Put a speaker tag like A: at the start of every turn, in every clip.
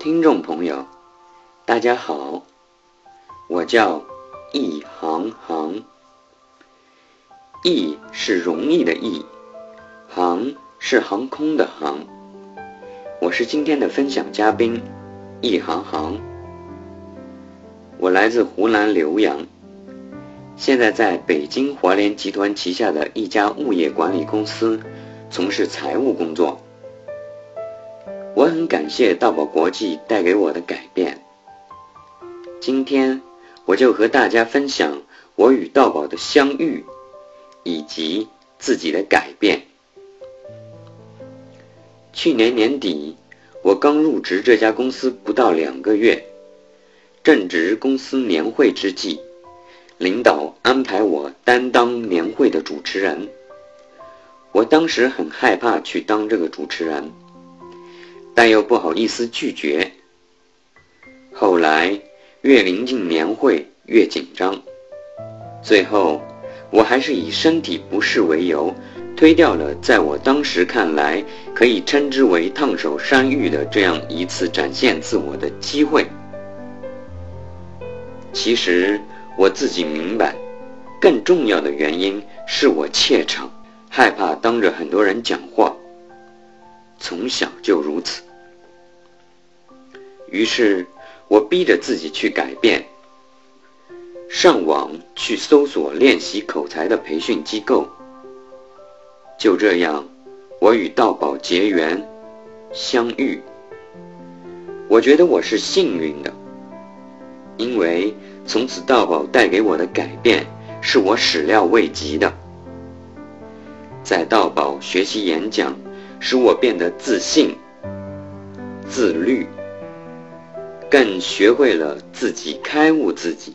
A: 听众朋友，大家好，我叫易航航。易是容易的易，航是航空的航。我是今天的分享嘉宾，易航航。我来自湖南浏阳，现在在北京华联集团旗下的一家物业管理公司从事财务工作。我很感谢道宝国际带给我的改变。今天我就和大家分享我与道宝的相遇，以及自己的改变。去年年底，我刚入职这家公司不到两个月，正值公司年会之际，领导安排我担当年会的主持人。我当时很害怕去当这个主持人。但又不好意思拒绝。后来越临近年会越紧张，最后我还是以身体不适为由，推掉了在我当时看来可以称之为烫手山芋的这样一次展现自我的机会。其实我自己明白，更重要的原因是我怯场，害怕当着很多人讲话，从小就如此。于是，我逼着自己去改变，上网去搜索练习口才的培训机构。就这样，我与道宝结缘、相遇。我觉得我是幸运的，因为从此道宝带给我的改变是我始料未及的。在道宝学习演讲，使我变得自信、自律。更学会了自己开悟自己。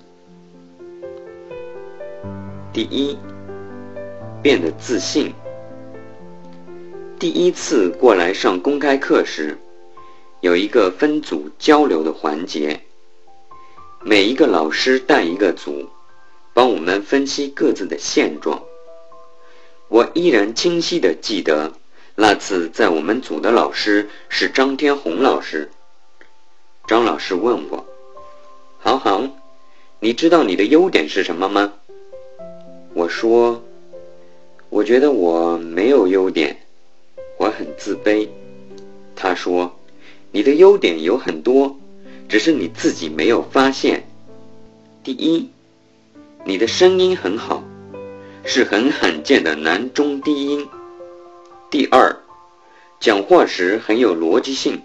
A: 第一，变得自信。第一次过来上公开课时，有一个分组交流的环节，每一个老师带一个组，帮我们分析各自的现状。我依然清晰的记得，那次在我们组的老师是张天红老师。张老师问我：“航航，你知道你的优点是什么吗？”我说：“我觉得我没有优点，我很自卑。”他说：“你的优点有很多，只是你自己没有发现。第一，你的声音很好，是很罕见的男中低音。第二，讲话时很有逻辑性。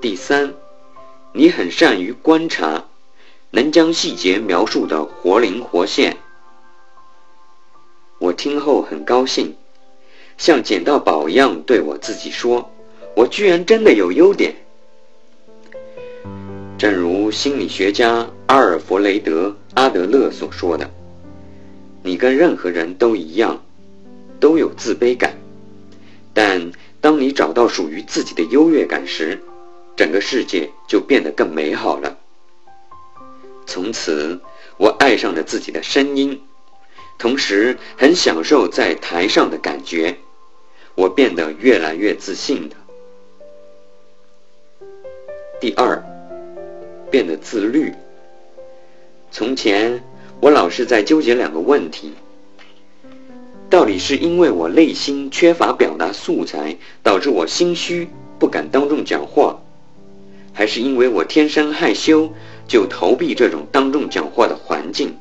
A: 第三。”你很善于观察，能将细节描述得活灵活现。我听后很高兴，像捡到宝一样对我自己说：“我居然真的有优点。”正如心理学家阿尔弗雷德·阿德勒所说的：“你跟任何人都一样，都有自卑感，但当你找到属于自己的优越感时。”整个世界就变得更美好了。从此，我爱上了自己的声音，同时很享受在台上的感觉。我变得越来越自信的。第二，变得自律。从前，我老是在纠结两个问题：到底是因为我内心缺乏表达素材，导致我心虚，不敢当众讲话？还是因为我天生害羞，就逃避这种当众讲话的环境，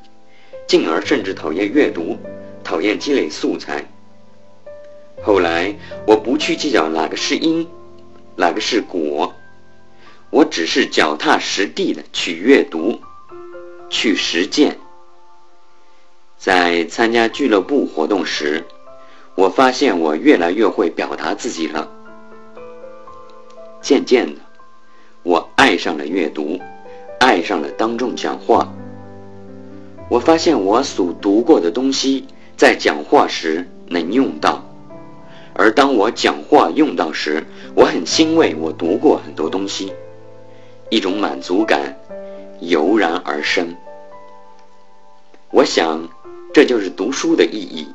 A: 进而甚至讨厌阅读，讨厌积累素材。后来我不去计较哪个是因，哪个是果，我只是脚踏实地的去阅读，去实践。在参加俱乐部活动时，我发现我越来越会表达自己了。渐渐的。我爱上了阅读，爱上了当众讲话。我发现我所读过的东西，在讲话时能用到，而当我讲话用到时，我很欣慰。我读过很多东西，一种满足感油然而生。我想，这就是读书的意义：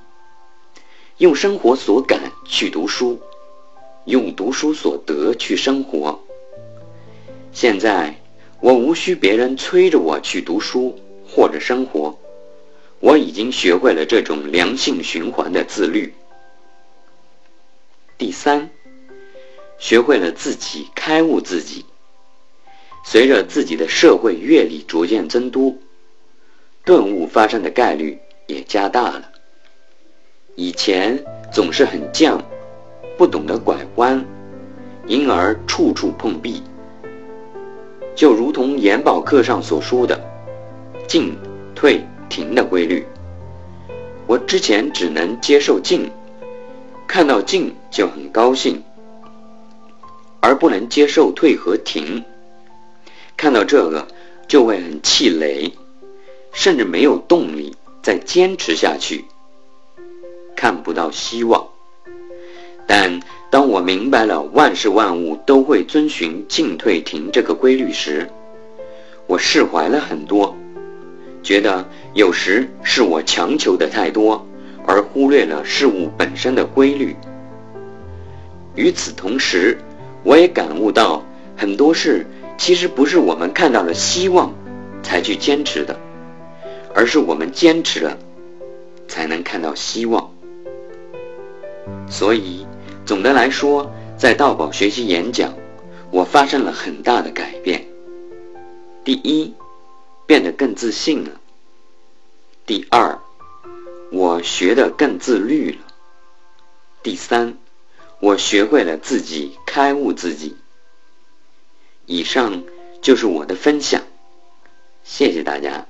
A: 用生活所感去读书，用读书所得去生活。现在我无需别人催着我去读书或者生活，我已经学会了这种良性循环的自律。第三，学会了自己开悟自己。随着自己的社会阅历逐渐增多，顿悟发生的概率也加大了。以前总是很犟，不懂得拐弯，因而处处碰壁。就如同研宝课上所说的“进、退、停”的规律，我之前只能接受进，看到进就很高兴，而不能接受退和停。看到这个就会很气馁，甚至没有动力再坚持下去。看不到希望，但当我明白了万事万物都会遵循进退停这个规律时，我释怀了很多，觉得有时是我强求的太多，而忽略了事物本身的规律。与此同时，我也感悟到很多事其实不是我们看到了希望才去坚持的，而是我们坚持了，才能看到希望。所以，总的来说，在道宝学习演讲，我发生了很大的改变。第一，变得更自信了；第二，我学得更自律了；第三，我学会了自己开悟自己。以上就是我的分享，谢谢大家。